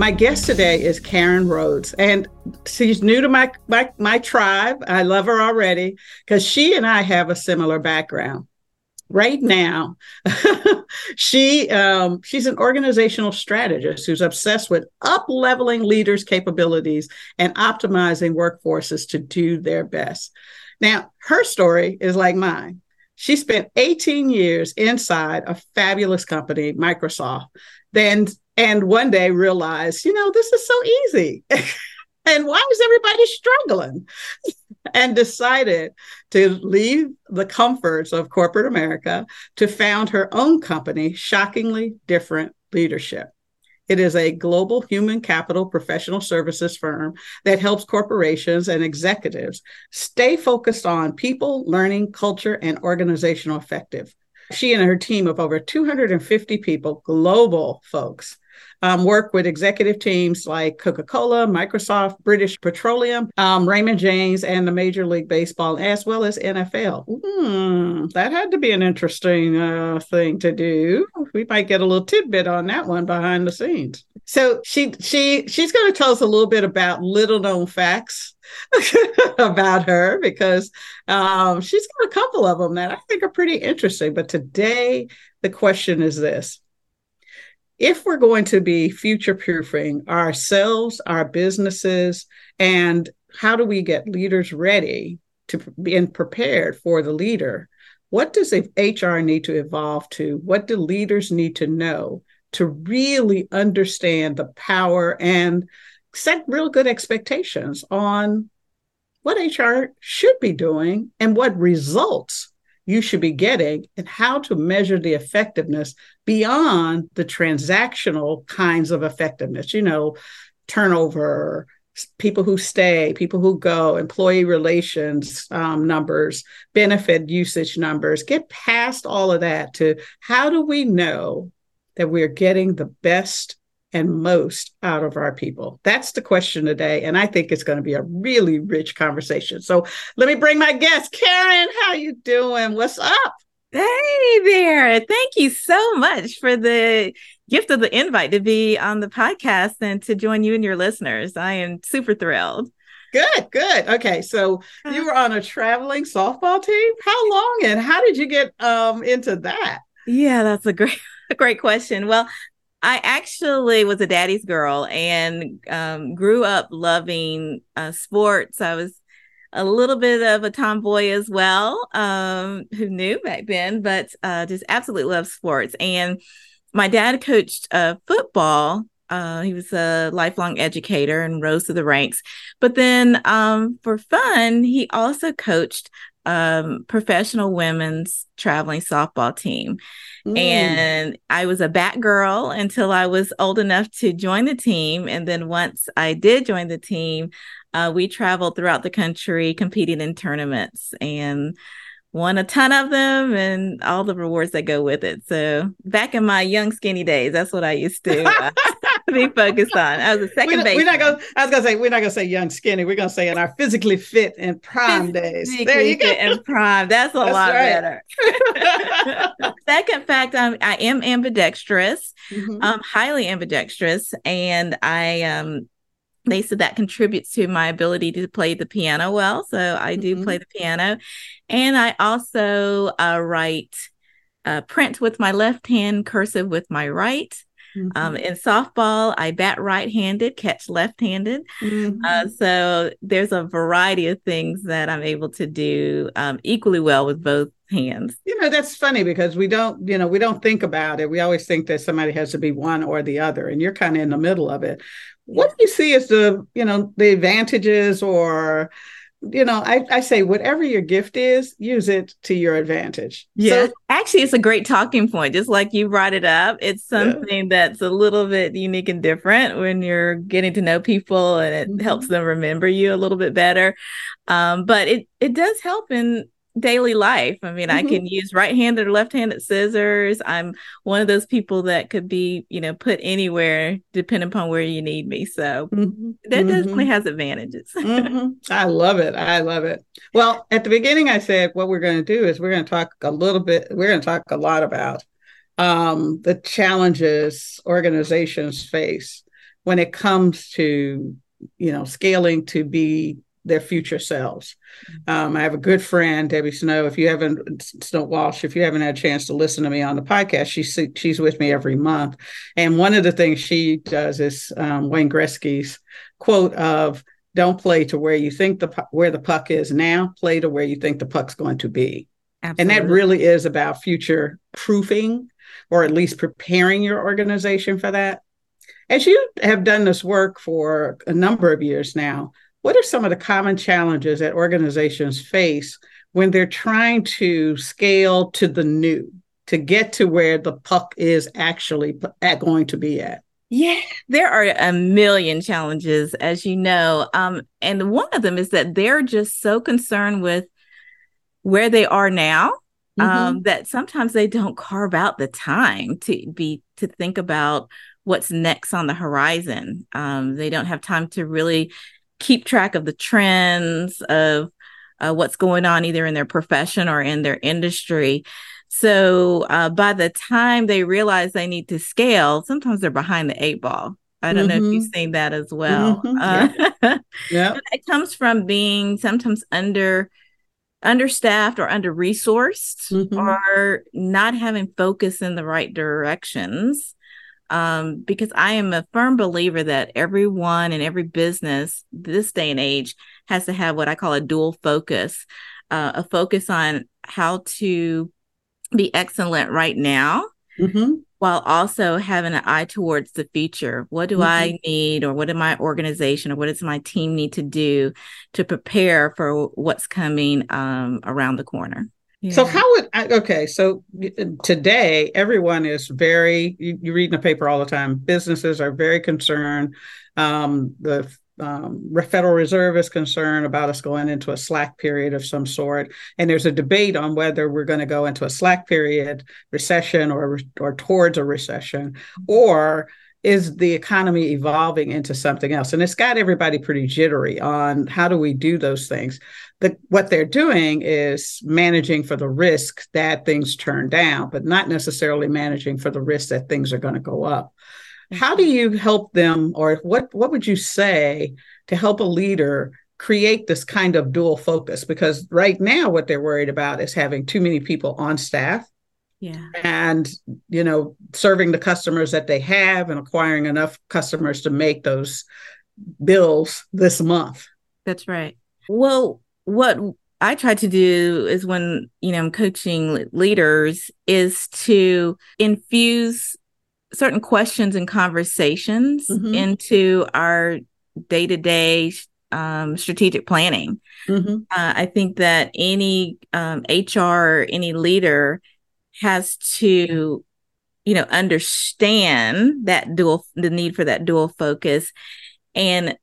My guest today is Karan Rhodes, and she's new to my my, my tribe. I love her already because she and I have a similar background. Right now, she um, she's an organizational strategist who's obsessed with up leveling leaders' capabilities and optimizing workforces to do their best. Now, her story is like mine. She spent 18 years inside a fabulous company, Microsoft, then and one day realized, you know, this is so easy. and why is everybody struggling? and decided to leave the comforts of corporate America to found her own company, Shockingly Different Leadership. It is a global human capital professional services firm that helps corporations and executives stay focused on people, learning, culture, and organizational effective. She and her team of over 250 people, global folks, um, work with executive teams like Coca Cola, Microsoft, British Petroleum, um, Raymond James, and the Major League Baseball, as well as NFL. Mm, that had to be an interesting uh, thing to do. We might get a little tidbit on that one behind the scenes. So she she she's going to tell us a little bit about little known facts about her because um, she's got a couple of them that I think are pretty interesting. But today, the question is this if we're going to be future proofing ourselves, our businesses, and how do we get leaders ready to be prepared for the leader? What does HR need to evolve to? What do leaders need to know to really understand the power and set real good expectations on what HR should be doing and what results you should be getting and how to measure the effectiveness beyond the transactional kinds of effectiveness, you know, turnover, people who stay, people who go, employee relations um, numbers, benefit usage numbers, get past all of that to how do we know that we're getting the best and most out of our people? That's the question today. And I think it's going to be a really rich conversation. So let me bring my guest, Karan. How you doing? What's up? Hey there. Thank you so much for the gift of the invite to be on the podcast and to join you and your listeners. I am super thrilled. Good, good. Okay, so you were on a traveling softball team. How long and how did you get um into that? Yeah, that's a great a great question. Well, I actually was a daddy's girl and um, grew up loving uh, sports. I was a little bit of a tomboy as well, um, who knew back then, but uh, just absolutely loved sports. And my dad coached uh, football. Uh, he was a lifelong educator and rose to the ranks. But then um, for fun, he also coached um, professional women's traveling softball team. Mm. And I was a bat girl until I was old enough to join the team. And then once I did join the team, uh, we traveled throughout the country competing in tournaments and won a ton of them and all the rewards that go with it. So back in my young skinny days, that's what I used to uh, be focused on. I was a 2nd base. We're not gonna. I was gonna say we're not gonna say young skinny. We're gonna say in our physically fit and prime days. There you go. And prime. That's a that's lot right. better. Second fact, I'm, I am ambidextrous. Mm-hmm. Um, highly ambidextrous, and I um they said that contributes to my ability to play the piano well. So I do mm-hmm. play the piano. And I also uh, write uh, print with my left hand, cursive with my right. Um, mm-hmm. Um, in softball, I bat right handed, catch left handed. Mm-hmm. Uh, so there's a variety of things that I'm able to do um, equally well with both hands. You know, that's funny because we don't, you know, we don't think about it. We always think that somebody has to be one or the other, and you're kind of in the middle of it. What do you see as the, you know, the advantages or you know, I, I say whatever your gift is, use it to your advantage. Yeah. So, Actually, it's a great talking point. Just like you brought it up, it's something yeah. that's a little bit unique and different when you're getting to know people and it mm-hmm. helps them remember you a little bit better. Um, but it, it does help in daily life. I mean, mm-hmm. I can use right-handed or left-handed scissors. I'm one of those people that could be, you know, put anywhere depending upon where you need me. So mm-hmm. that mm-hmm. definitely has advantages. Mm-hmm. I love it. I love it. Well, at the beginning, I said what we're going to do is we're going to talk a little bit. We're going to talk a lot about um, the challenges organizations face when it comes to, you know, scaling to be their future selves. Um, I have a good friend, Debbie Snow. If you haven't, Snow Walsh, if you haven't had a chance to listen to me on the podcast, she's she's with me every month. And one of the things she does is um, Wayne Gretzky's quote of "Don't play to where you think the where the puck is now. Play to where you think the puck's going to be." Absolutely. And that really is about future proofing, or at least preparing your organization for that. As you have done this work for a number of years now, what are some of the common challenges that organizations face when they're trying to scale to the new, to get to where the puck is actually at going to be at? Yeah, there are a million challenges, as you know. Um, and one of them is that they're just so concerned with where they are now um, mm-hmm. um, that sometimes they don't carve out the time to be to think about what's next on the horizon. Um, they don't have time to really keep track of the trends of uh, what's going on either in their profession or in their industry. So uh, by the time they realize they need to scale, sometimes they're behind the eight ball. I don't mm-hmm. know if you've mm-hmm. seen that as well. Mm-hmm. Uh, yeah. yeah. It comes from being sometimes under understaffed or under resourced mm-hmm. or not having focus in the right directions um, because I am a firm believer that everyone and every business this day and age has to have what I call a dual focus, uh, a focus on how to be excellent right now. Mm-hmm. While also having an eye towards the future. What do mm-hmm. I need, or what do my organization, or what does my team need to do to prepare for what's coming um, around the corner? So how would I, okay? So today, everyone is very. You, you, read in the paper all the time. Businesses are very concerned. Um, the um, Federal Reserve is concerned about us going into a slack period of some sort, and there's a debate on whether we're going to go into a slack period, recession, or or towards a recession, or is the economy evolving into something else? And it's got everybody pretty jittery on how do we do those things the, what they're doing is managing for the risk that things turn down, but not necessarily managing for the risk that things are going to go up. How do mm-hmm. you help them, or what what would you say to help a leader create this kind of dual focus? Because right now, what they're worried about is having too many people on staff. Yeah. And, you know, serving the customers that they have and acquiring enough customers to make those bills this month. That's right. Well, what I try to do is when, you know, I'm coaching leaders is to infuse certain questions and conversations mm-hmm. into our day to day strategic planning. Mm-hmm. Uh, I think that any um, HR, any leader has to, you know, understand that dual, the need for that dual focus and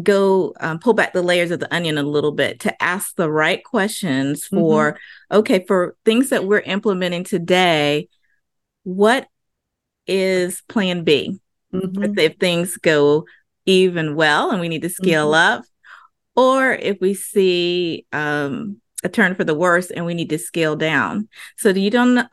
go um, pull back the layers of the onion a little bit to ask the right questions for mm-hmm. okay for things that we're implementing today what is plan b mm-hmm. if things go even well and we need to scale mm-hmm. up or if we see um, a turn for the worse and we need to scale down. So you don't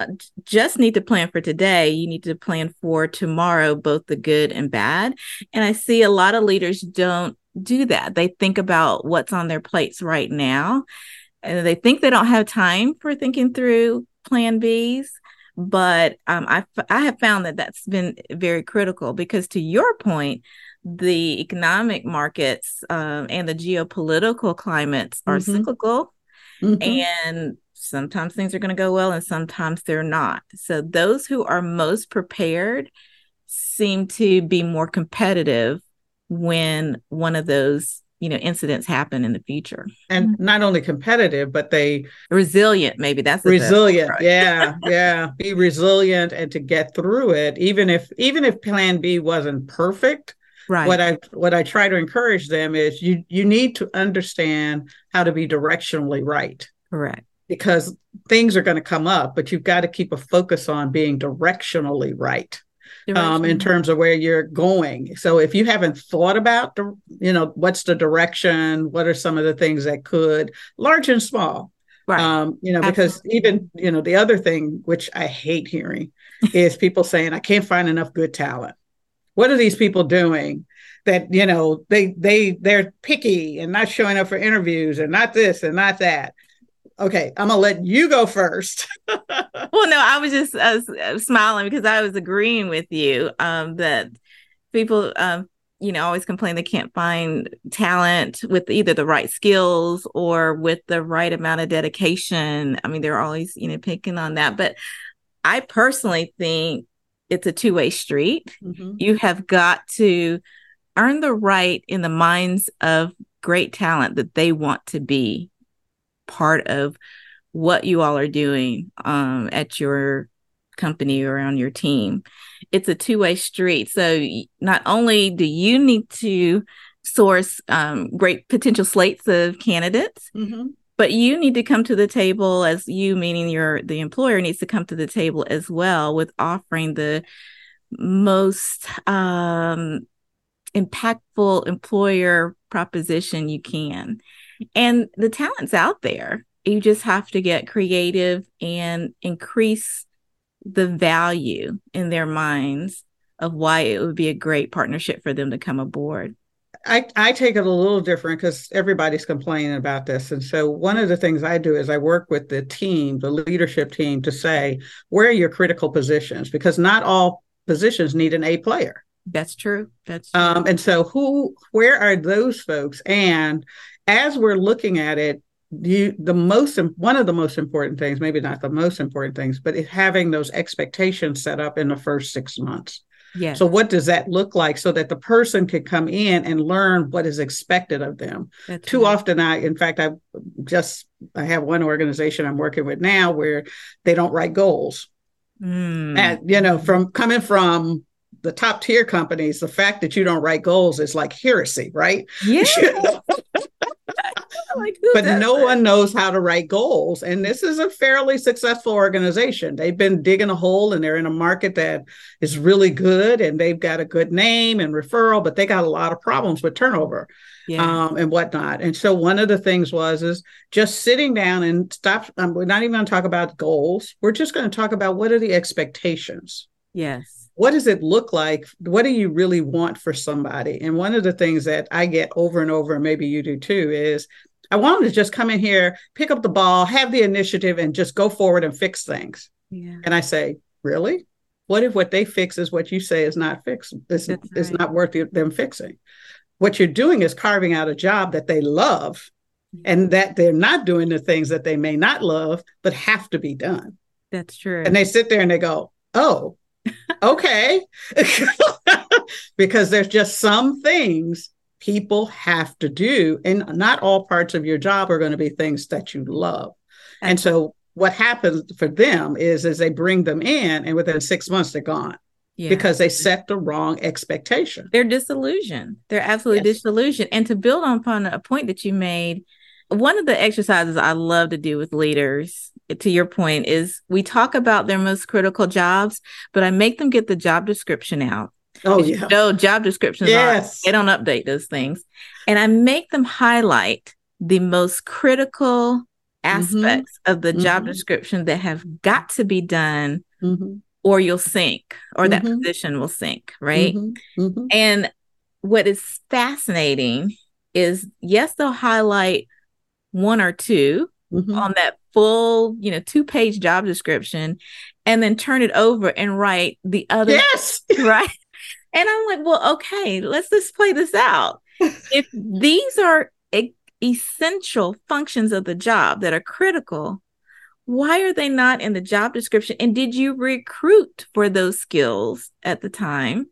just need to plan for today, you need to plan for tomorrow, both the good and bad. And I see a lot of leaders don't do that. They think about what's on their plates right now. And they think they don't have time for thinking through plan Bs, but um, I I have found that that's been very critical because to your point, the economic markets um, and the geopolitical climates are mm-hmm. cyclical, mm-hmm. and sometimes things are going to go well and sometimes they're not. So those who are most prepared seem to be more competitive when one of those you know incidents happen in the future and not only competitive but they resilient maybe that's resilient right. yeah yeah be resilient and to get through it even if even if plan b wasn't perfect right what i what i try to encourage them is you you need to understand how to be directionally right correct because things are going to come up but you've got to keep a focus on being directionally right um, in terms of where you're going. So if you haven't thought about the, you know, what's the direction, what are some of the things that could, large and small, right? Um, you know, Absolutely. because even you know the other thing which I hate hearing is people saying I can't find enough good talent. What are these people doing? That you know they they they're picky and not showing up for interviews and not this and not that okay, I'm gonna let you go first. well, no, I was just uh, smiling because I was agreeing with you um, that people, um, you know, always complain they can't find talent with either the right skills or with the right amount of dedication. I mean, they're always, you know, picking on that. But I personally think it's a two way street. Mm-hmm. You have got to earn the right in the minds of great talent that they want to be part of what you all are doing um, at your company or on your team. It's a two way street. So not only do you need to source um, great potential slates of candidates, mm-hmm. But you need to come to the table as you, meaning your the employer, needs to come to the table as well with offering the most um, impactful employer proposition you can. And the talent's out there. You just have to get creative and increase the value in their minds of why it would be a great partnership for them to come aboard. I, I take it a little different because everybody's complaining about this. And so, one of the things I do is I work with the team, the leadership team, to say, where are your critical positions? Because not all positions need an A player. That's true. That's true. Um, and so, who, where are those folks? And as we're looking at it, you the most one of the most important things, maybe not the most important things, but having those expectations set up in the first six months. Yeah. So what does that look like so that the person can come in and learn what is expected of them? That's Too right. often I in fact I just I have one organization I'm working with now where they don't write goals. Mm. And you know, from coming from the top tier companies, the fact that you don't write goals is like heresy, right? Yeah. Like, but no that? one knows how to write goals. And this is a fairly successful organization. They've been digging a hole and they're in a market that is really good and they've got a good name and referral, but they got a lot of problems with turnover. Yeah. Um, and whatnot. And so one of the things was is just sitting down and stop. Um, we're not even going to talk about goals. We're just going to talk about what are the expectations. Yes what does it look like? What do you really want for somebody? And one of the things that I get over and over, and maybe you do too, is I want them to just come in here, pick up the ball, have the initiative, and just go forward and fix things. Yeah. And I say, really? What if what they fix is what you say is not fixed? Is, right. is not worth them fixing? What you're doing is carving out a job that they love and that they're not doing the things that they may not love, but have to be done. That's true. And they sit there and they go, oh, okay. because there's just some things people have to do. And not all parts of your job are going to be things that you love. And so what happens for them is is they bring them in and within six months they're gone. Yeah. Because they set the wrong expectation. They're disillusioned. They're absolutely yes. disillusioned. And to build upon a point that you made, one of the exercises I love to do with leaders to your point is we talk about their most critical jobs, but I make them get the job description out. Oh yeah. No job descriptions. Yes. Are, they don't update those things. And I make them highlight the most critical mm-hmm. aspects mm-hmm. of the mm-hmm. job description that have got to be done mm-hmm. or you'll sink or that mm-hmm. position will sink. Right. Mm-hmm. And what is fascinating is yes, they'll highlight one or 2 on that full, you know, two page job description. and then turn it over and write the other yes right and i'm like well okay let's just play this out if these are e- essential functions of the job that are critical why are they not in the job description and did you recruit for those skills at the time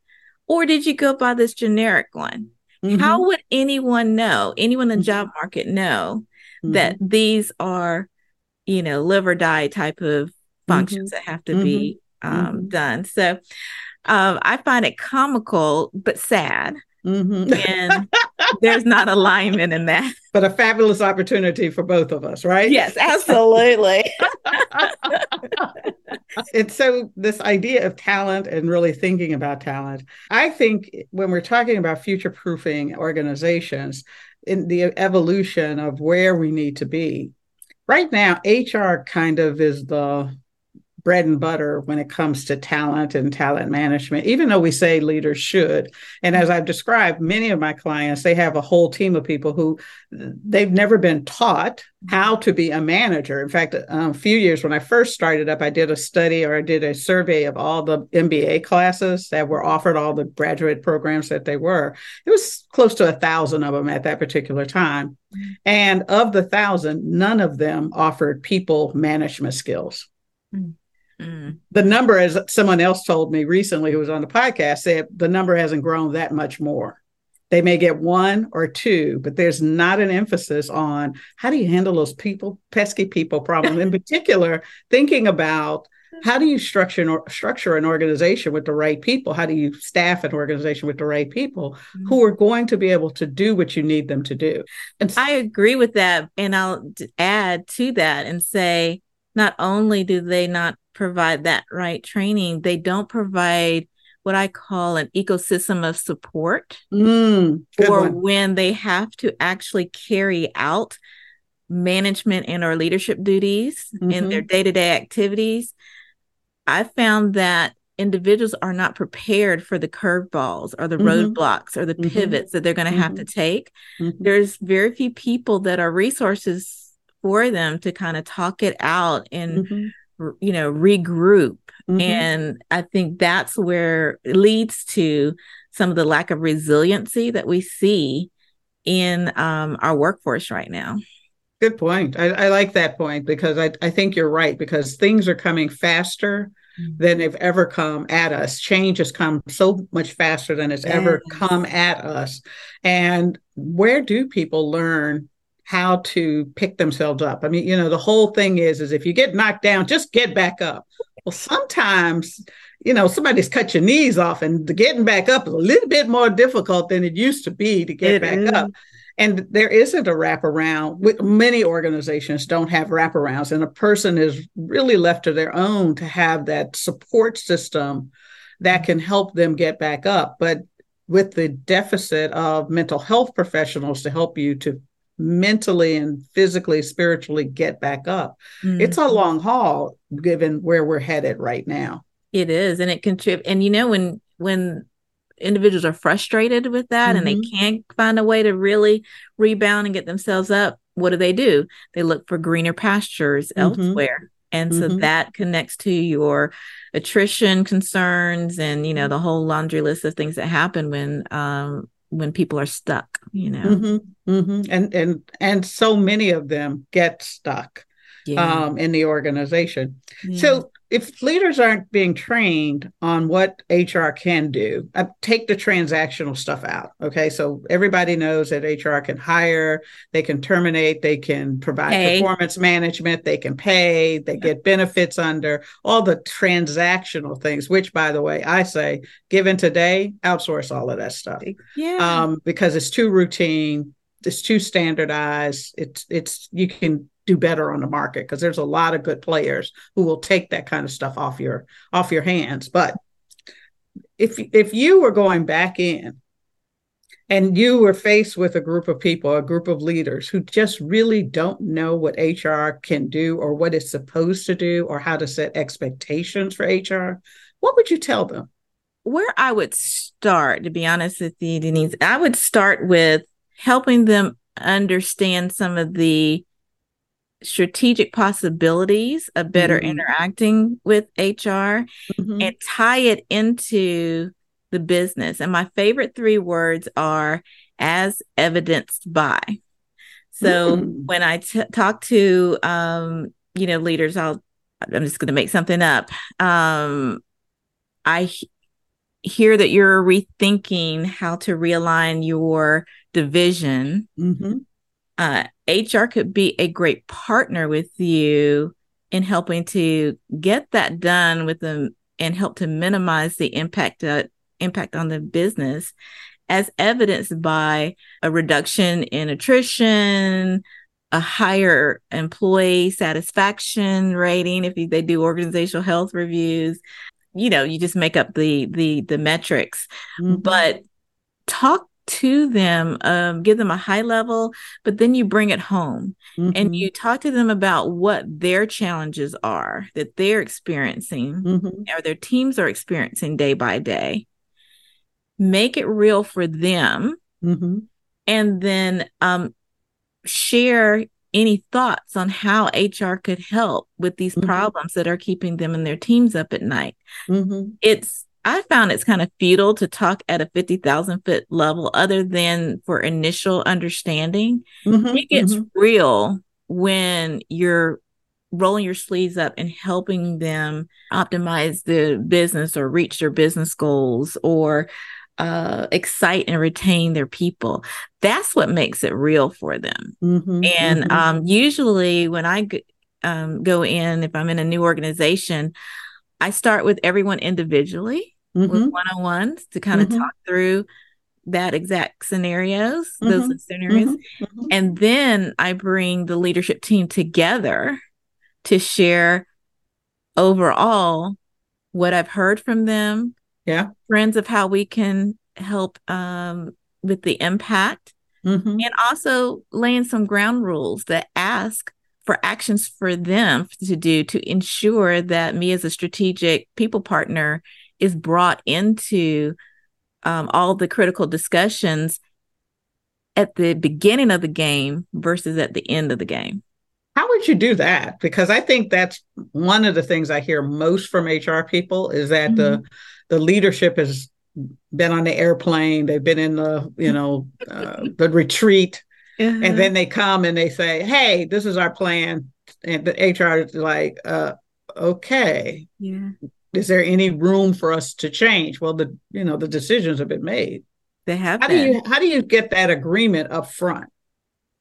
or did you go by this generic one mm-hmm. how would anyone know anyone in the job market know mm-hmm. that these are you know live or die type of functions mm-hmm. that have to mm-hmm. be um, mm-hmm. done. So um, I find it comical but sad. Mm-hmm. and there's not alignment in that. But a fabulous opportunity for both of us, right? Yes, absolutely. it's so this idea of talent and really thinking about talent. I think when we're talking about future proofing organizations, in the evolution of where we need to be, right now, HR kind of is the bread and butter when it comes to talent and talent management, even though we say leaders should. And as I've described, many of my clients, they have a whole team of people who they've never been taught how to be a manager. In fact, a few years when I first started up, I did a study or I did a survey of all the MBA classes that were offered, all the graduate programs that they were. It was close to a thousand of them at that particular time. And of the thousand, none of them offered people management skills. Mm. Mm. The number, as someone else told me recently who was on the podcast, said the number hasn't grown that much more. They may get one or two, but there's not an emphasis on how do you handle those people, pesky people problem. In particular, thinking about how do you structure an, structure an organization with the right people? How do you staff an organization with the right people mm-hmm. who are going to be able to do what you need them to do? And I agree with that. And I'll add to that and say, not only do they not provide that right training, they don't provide what I call an ecosystem of support mm, for one. when they have to actually carry out management and or leadership duties mm-hmm. in their day-to-day activities. I found that individuals are not prepared for the curveballs or the mm-hmm. roadblocks or the mm-hmm. pivots that they're going to have to mm-hmm. take. Mm-hmm. There's very few people that are resources for them to kind of talk it out and mm-hmm you know regroup mm-hmm. and i think that's where it leads to some of the lack of resiliency that we see in um, our workforce right now good point I, I, like that point because I, I think you're right because things are coming faster mm-hmm. than they've ever come at us change has come so much faster than it's yes. ever come at us and where do people learn how to pick themselves up. I mean, you know, the whole thing is is if you get knocked down, just get back up. Well, sometimes, you know, somebody's cut your knees off and the getting back up is a little bit more difficult than it used to be to get it back is. up. And there isn't a wraparound. Many organizations don't have wraparounds, and a person is really left to their own to have that support system that can help them get back up. But with the deficit of mental health professionals to help you to mentally and physically, spiritually get back up. Mm-hmm. It's a long haul given where we're headed right now. It is. And it can contributes. And you know, when, when, individuals are frustrated with that mm-hmm. and they mm-hmm. can't find a way to really rebound and get themselves up what do they do they look for greener pastures mm-hmm. elsewhere and so mm-hmm. that connects to your attrition concerns and you know the whole laundry list of things that happen when um, when people are stuck you know mm-hmm, mm-hmm. and and and so many of them get stuck yeah. um, in the organization yeah. so if leaders aren't being trained on what HR can do, I take the transactional stuff out. Okay. So everybody knows that HR can hire, they can terminate, they can provide pay. performance management, they can pay, they get benefits under all the transactional things, which by the way, I say, given today, outsource all of that stuff. Yeah. Um, because it's too routine, it's too standardized. It's it's you can do better on the market because there's a lot of good players who will take that kind of stuff off your off your hands. But if if you were going back in and you were faced with a group of people a group of leaders who just really don't know what hr can do or what it's supposed to do or how to set expectations for hr what would you tell them? Where i would start to be honest with you denise i would start with helping them understand some of the strategic possibilities of better mm-hmm. interacting with HR mm-hmm. and tie it into the business. And my favorite three words are as evidenced by. So mm. when I t- talk to um, you know leaders, I'll I'm just going to make something up. Um, I h- hear that you're rethinking how to realign your division. Uh, HR could be a great partner with you in helping to get that done with them and help to minimize the impact uh, impact on the business as evidenced by a reduction in attrition, a higher employee satisfaction rating if they do organizational health reviews you know you just make up the the the metrics mm-hmm. but talk to them um, give them a high level but then you bring it home mm-hmm. and you talk to them about what their challenges are that they're experiencing mm-hmm. or their teams are experiencing day by day make it real for them mm-hmm. and then um, share any thoughts on how HR could help with these mm-hmm. problems that are keeping them and their teams up at night. Mm-hmm. It's I found it's kind of futile to talk at a 50,000 foot level other than for initial understanding. Mm-hmm. It gets mm-hmm. real when you're rolling your sleeves up and helping them optimize the business or reach their business goals or uh, excite and retain their people. That's what makes it real for them. Mm-hmm, and mm-hmm. Um, usually, when I g- um, go in, if I'm in a new organization, I start with everyone individually mm-hmm. with one on ones to kind of mm-hmm. talk through that exact scenarios, those mm-hmm, scenarios. Mm-hmm, and then I bring the leadership team together to share overall what I've heard from them, yeah friends of how we can help um, with the impact mm-hmm. and also laying some ground rules that ask for actions for them to do to ensure that me as a strategic people partner is brought into um, all the critical discussions at the beginning of the game versus at the end of the game. How would you do that? Because i think that's one of the things i hear most from hr people is that mm-hmm. the the leadership has been on the airplane. They've been in the you know uh, the retreat. Uh-huh. and then they come and they say hey this is our plan. And the hr is like uh, okay. Yeah is there any room for us to change well the you know the decisions have been made they have how been. do you how do you get that agreement up front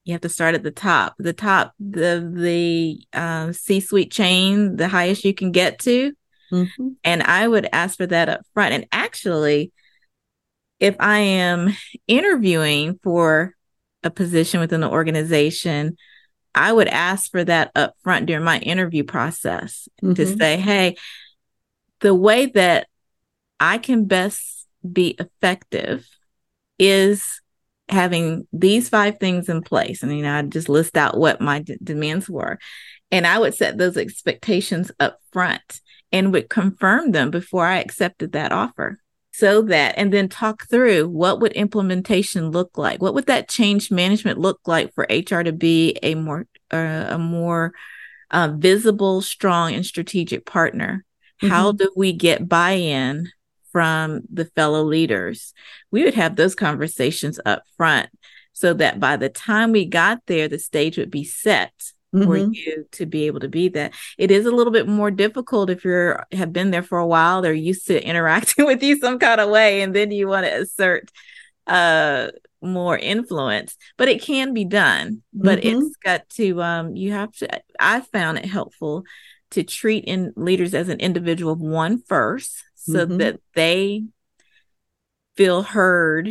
you have to start at the top the top the the uh, c-suite chain the highest you can get to Mm-hmm. And I would ask for that up front. And actually, if I am interviewing for a position within the organization, I would ask for that up front during my interview process mm-hmm. to say, hey, the way that I can best be effective is having these five things in place. And, you know, I just list out what my d- demands were. And I would set those expectations up front and would confirm them before I accepted that offer. So that, and then talk through what would implementation look like? What would that change management look like for HR to be a more, uh, a more uh, visible, strong, and strategic partner? Mm-hmm. How do we get buy in from the fellow leaders? We would have those conversations up front so that by the time we got there, the stage would be set mm-hmm. for you to be able to be that. It is a little bit more difficult if you're have been there for a while, they're used to interacting with you some kind of way, and then you want to assert uh more influence but it can be done but mm-hmm. it's got to um you have to i found it helpful to treat in leaders as an individual of one first so mm-hmm. that they feel heard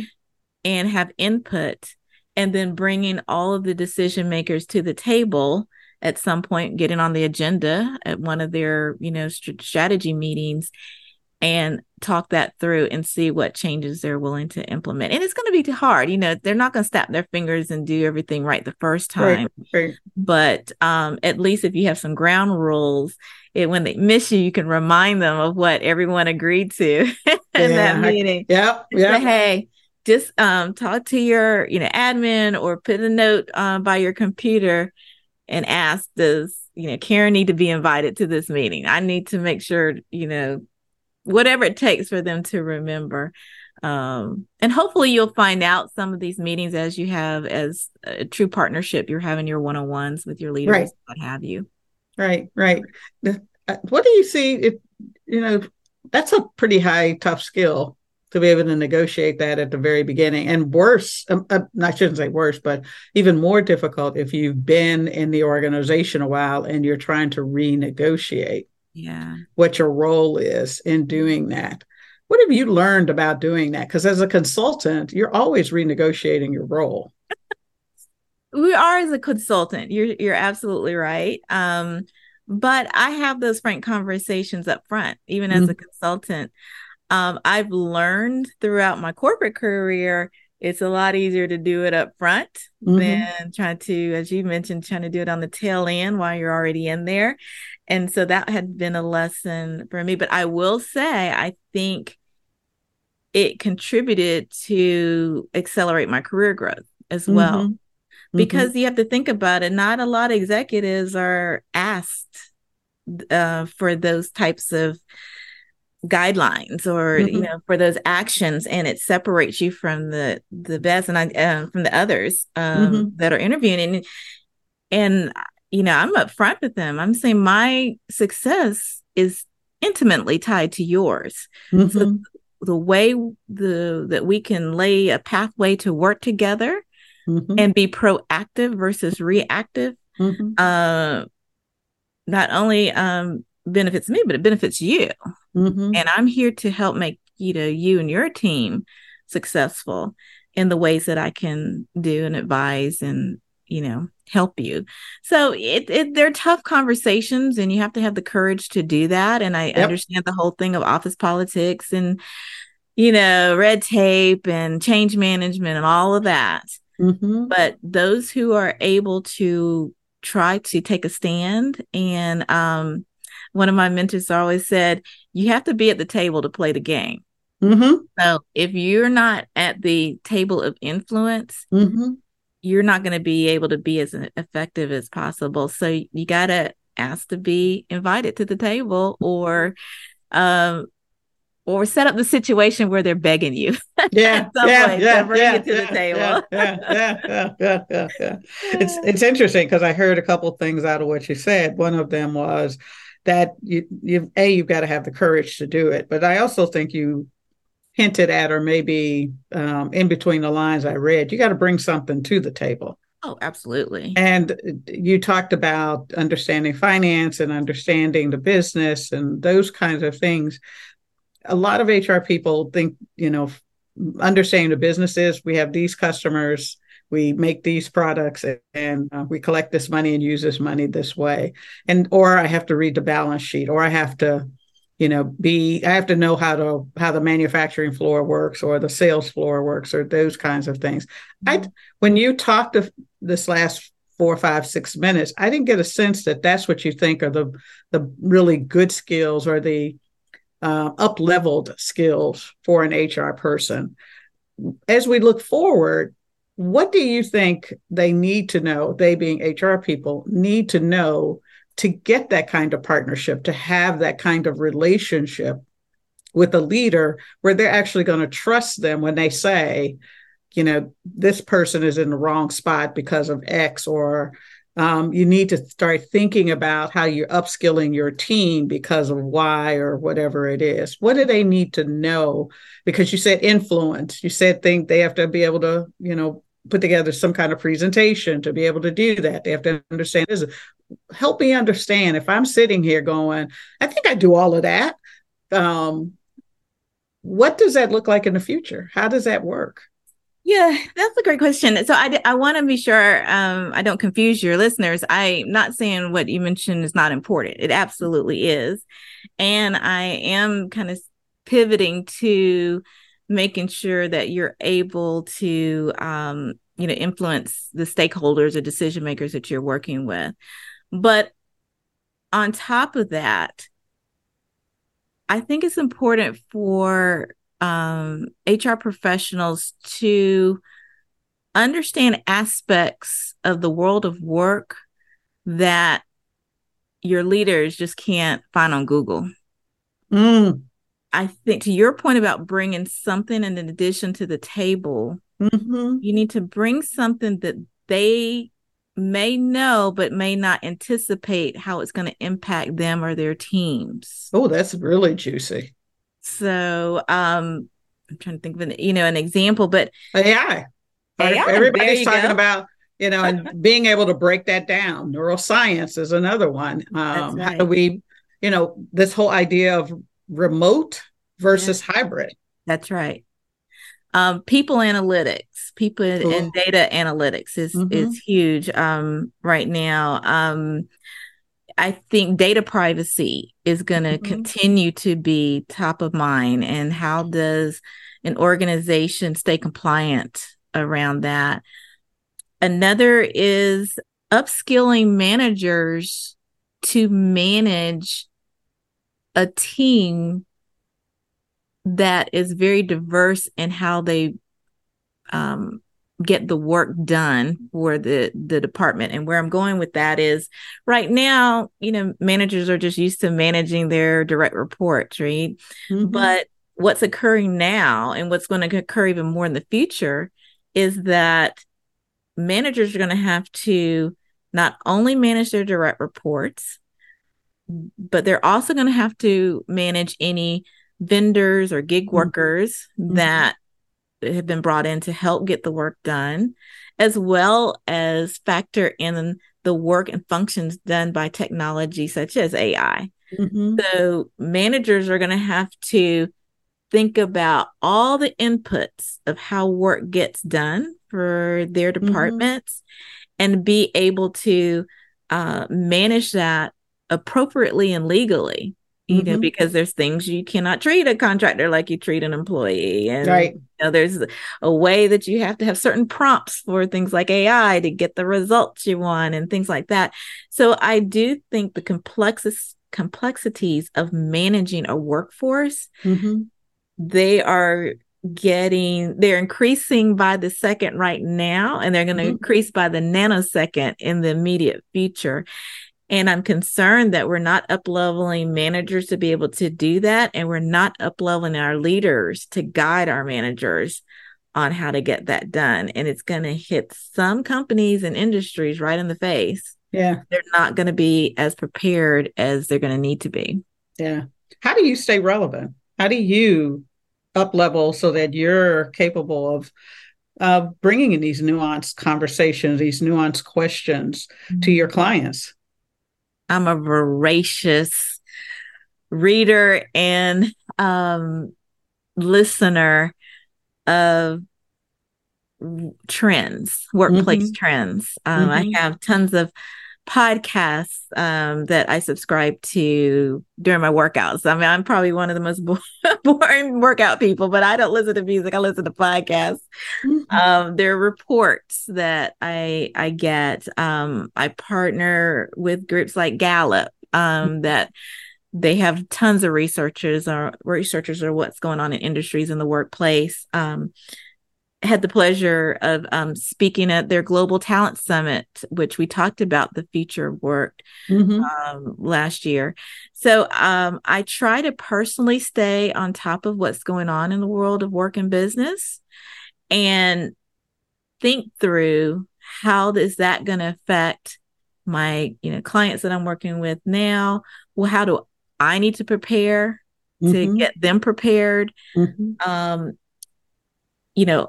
and have input and then bringing all of the decision makers to the table at some point getting on the agenda at one of their you know strategy meetings and talk that through and see what changes they're willing to implement and it's going to be hard you know they're not going to snap their fingers and do everything right the first time right, right. but um, at least if you have some ground rules it, when they miss you you can remind them of what everyone agreed to in yeah, that meeting yeah yeah hey just um, talk to your you know admin or put a note um, by your computer and ask, does, you know, Karan need to be invited to this meeting? I need to make sure, you know, whatever it takes for them to remember. Um, and hopefully you'll find out some of these meetings as you have as a true partnership. You're having your one on ones with your leaders, right. what have you. Right, right. Uh, what do you see if, you know, that's a pretty high, tough skill to be able to negotiate that at the very beginning. And worse, um, uh, I shouldn't say worse, but even more difficult if you've been in the organization a while and you're trying to renegotiate yeah. what your role is in doing that. What have you learned about doing that? Because as a consultant, you're always renegotiating your role. we are as a consultant. You're you're absolutely right. Um, but I have those frank conversations up front, even mm-hmm. as a consultant. Um, I've learned throughout my corporate career, it's a lot easier to do it up front mm-hmm. than trying to, as you mentioned, trying to do it on the tail end while you're already in there. And so that had been a lesson for me. But I will say, I think it contributed to accelerate my career growth as well. Mm-hmm. mm-hmm. Because you have to think about it, not a lot of executives are asked uh, for those types of guidelines or mm-hmm. you know for those actions and it separates you from the the best and i uh, from the others um, mm-hmm. that are interviewing and and you know i'm upfront with them i'm saying my success is intimately tied to yours mm-hmm. so the way the that we can lay a pathway to work together mm-hmm. and be proactive versus reactive mm-hmm. uh not only um benefits me but it benefits you Mm-hmm. And I'm here to help make you know you and your team successful in the ways that I can do and advise and you know help you. So it, it they're tough conversations and you have to have the courage to do that. And I yep. understand the whole thing of office politics and you know red tape and change management and all of that. Mm-hmm. But those who are able to try to take a stand and um one of my mentors always said, you have to be at the table to play the game. Mm-hmm. So if you're not at the table of influence, mm-hmm. you're not going to be able to be as effective as possible. So you got to ask to be invited to the table or um, or set up the situation where they're begging you. Yeah, yeah, yeah, bring yeah, to yeah, the table. Yeah, yeah, yeah, yeah, yeah, yeah. It's it's interesting because I heard a couple things out of what you said. One of them was that you you a you've got to have the courage to do it but i also think you hinted at or maybe um, in between the lines i read you got to bring something to the table. Oh absolutely. And you talked about understanding finance and understanding the business and those kinds of things. A lot of hr people think you know understanding the business is we have these customers we make these products and uh, we collect this money and use this money this way. And or i have to read the balance sheet or i have to you know be i have to know how to how the manufacturing floor works or the sales floor works or those kinds of things. Mm-hmm. i when you talked to this last four five six minutes i didn't get a sense that that's what you think are the the really good skills or the uh, up leveled skills for an hr person. As we look forward what do you think they need to know, they being HR people, need to know to get that kind of partnership, to have that kind of relationship with a leader where they're actually going to trust them when they say, you know, this person is in the wrong spot because of X, or um, you need to start thinking about how you're upskilling your team because of Y or whatever it is. What do they need to know? Because you said influence, you said think they have to be able to, you know, put together some kind of presentation to be able to do that. They have to understand this. Help me understand if I'm sitting here going, I think I do all of that. Um, what does that look like in the future? How does that work? Yeah, that's a great question. So I, I want to be sure um, I don't confuse your listeners. I'm not saying what you mentioned is not important. It absolutely is. And I am kind of pivoting to making sure that you're able to um, you know influence the stakeholders or decision makers that you're working with but on top of that i think it's important for um, hr professionals to understand aspects of the world of work that your leaders just can't find on Google. Mm. I think to your point about bringing something in addition to the table, Mm-hmm. you need to bring something that they may know but may not anticipate how it's going to impact them or their teams. Oh, that's really juicy. So, um, I'm trying to think of an you know an example, but AI. AI, Everybody's talking go. about, you know, and being able to break that down. Neuroscience is another one. Um, How do we, you know, this whole idea of remote versus hybrid? That's right. Um, people analytics, people Cool. and data analytics is Mhm. is huge um, right now. Um, I think data privacy is going to Mhm. continue to be top of mind. And how does an organization stay compliant around that? Another is upskilling managers to manage a team that is very diverse in how they um, get the work done for the the department and where i'm going with that is right now you know managers are just used to managing their direct reports right Mhm. but what's occurring now and what's going to occur even more in the future is that managers are going to have to not only manage their direct reports but they're also going to have to manage any vendors or gig workers that have been brought in to help get the work done as well as factor in the work and functions done by technology such as AI Mhm. so managers are going to have to think about all the inputs of how work gets done for their departments and be able to uh, manage that appropriately and legally. You know, Mhm. because there's things you cannot treat a contractor like you treat an employee, and Right. you know, there's a way that you have to have certain prompts for things like AI to get the results you want and things like that. So I do think the complexes complexities of managing a workforce Mhm. they are getting they're increasing by the second right now and they're going to Mhm. increase by the nanosecond in the immediate future and i'm concerned that we're not up leveling managers to be able to do that and we're not up leveling our leaders to guide our managers on how to get that done and it's going to hit some companies and industries right in the face Yeah. they're not going to be as prepared as they're going to need to be Yeah. How do you stay relevant? How do you up level so that you're capable of uh, bringing in these nuanced conversations, these nuanced questions to your clients? I'm a voracious reader and um, listener of trends, workplace Mhm. trends. Um, Mhm. I have tons of podcasts um, that I subscribe to during my workouts. I mean, I'm probably one of the most bo- boring workout people, but I don't listen to music. I listen to podcasts um there are reports that i i get um i partner with groups like gallup um that they have tons of researchers or researchers or what's going on in industries in the workplace um had the pleasure of um, speaking at their global talent summit which we talked about the future of work Mhm. um, last year. So um, I try to personally stay on top of what's going on in the world of work and business and think through how is that going to affect my you know clients that I'm working with now. Well, how do I need to prepare to Mhm. get them prepared? Mhm. Um, you know,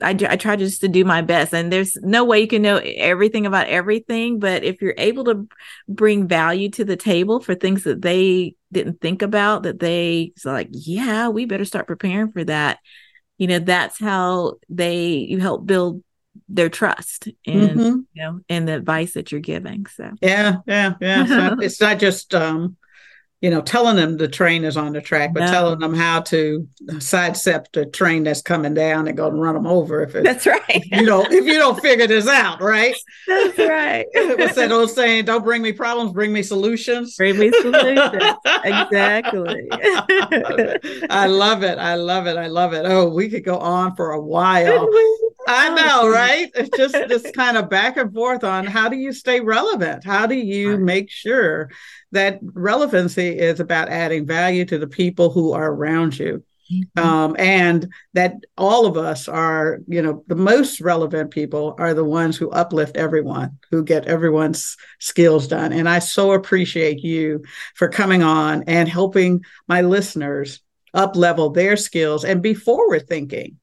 I, I try just to do my best and there's no way you can know everything about everything but if you're able to bring value to the table for things that they didn't think about that they like yeah we better start preparing for that you know that's how they you help build their trust and Mhm. you know and the advice that you're giving so Yeah, yeah, yeah. It's not, it's not just um, you know, telling them the train is on the track, but No. telling them how to sidestep the train that's coming down and go and run them over if it, that's right you know, if you don't figure this out, right? that's right What's that old saying? Don't bring me problems, bring me solutions. bring me solutions exactly I love it. I love it. I love it. Oh, we could go on for a while. I oh, know, right? It's just this kind of back and forth on how do you stay relevant? How do you make sure that relevancy is about adding value to the people who are around you? Mm-hmm. Um, and that all of us are, you know, the most relevant people are the ones who uplift everyone, who get everyone's skills done. And I so appreciate you for coming on and helping my listeners up level their skills and be forward thinking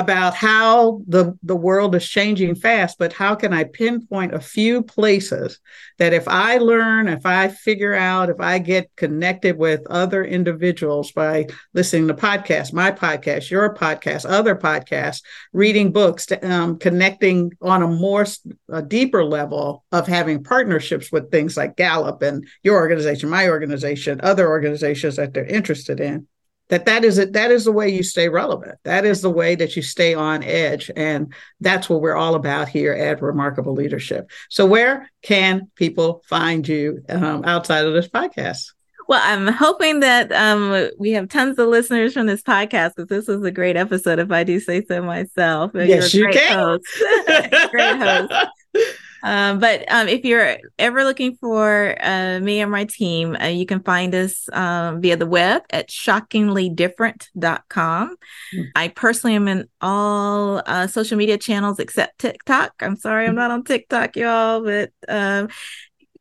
about how the the world is changing fast but how can i pinpoint a few places that if i learn if i figure out if i get connected with other individuals by listening to podcasts my podcast your podcast other podcasts reading books um, connecting on a more a deeper level of having partnerships with things like gallup and your organization my organization other organizations that they're interested in that that is it that is the way you stay relevant that is the way that you stay on edge and that's what we're all about here at remarkable leadership so where can people find you um, outside of this podcast well, I'm hoping that um, we have tons of listeners from this podcast because this was a great episode, if I do say so myself. Yes, you can. Host. great host. Um, but um, if you're ever looking for uh, me or my team, uh, you can find us um, via the web at shockinglydifferent.com. Mm-hmm. I personally am in all uh, social media channels except TikTok. I'm sorry, I'm not on TikTok, y'all, but um,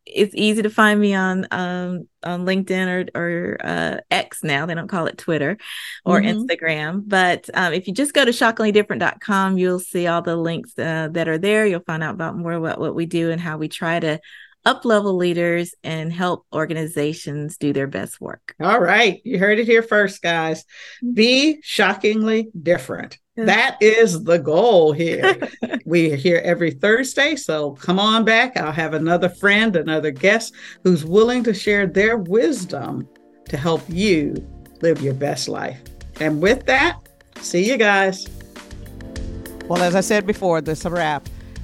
it's easy to find me on um, on LinkedIn or or uh, X now. They don't call it Twitter or mm-hmm. Instagram. But um, if you just go to shockinglydifferent.com, you'll see all the links uh, that are there. You'll find out about more about what we do and how we try to up level leaders and help organizations do their best work. All right. You heard it here first, guys. Mm-hmm. Be shockingly different. That is the goal here. we are here every Thursday, so come on back. I'll have another friend, another guest who's willing to share their wisdom to help you live your best life. And with that, see you guys. Well, as I said before, this is a wrap.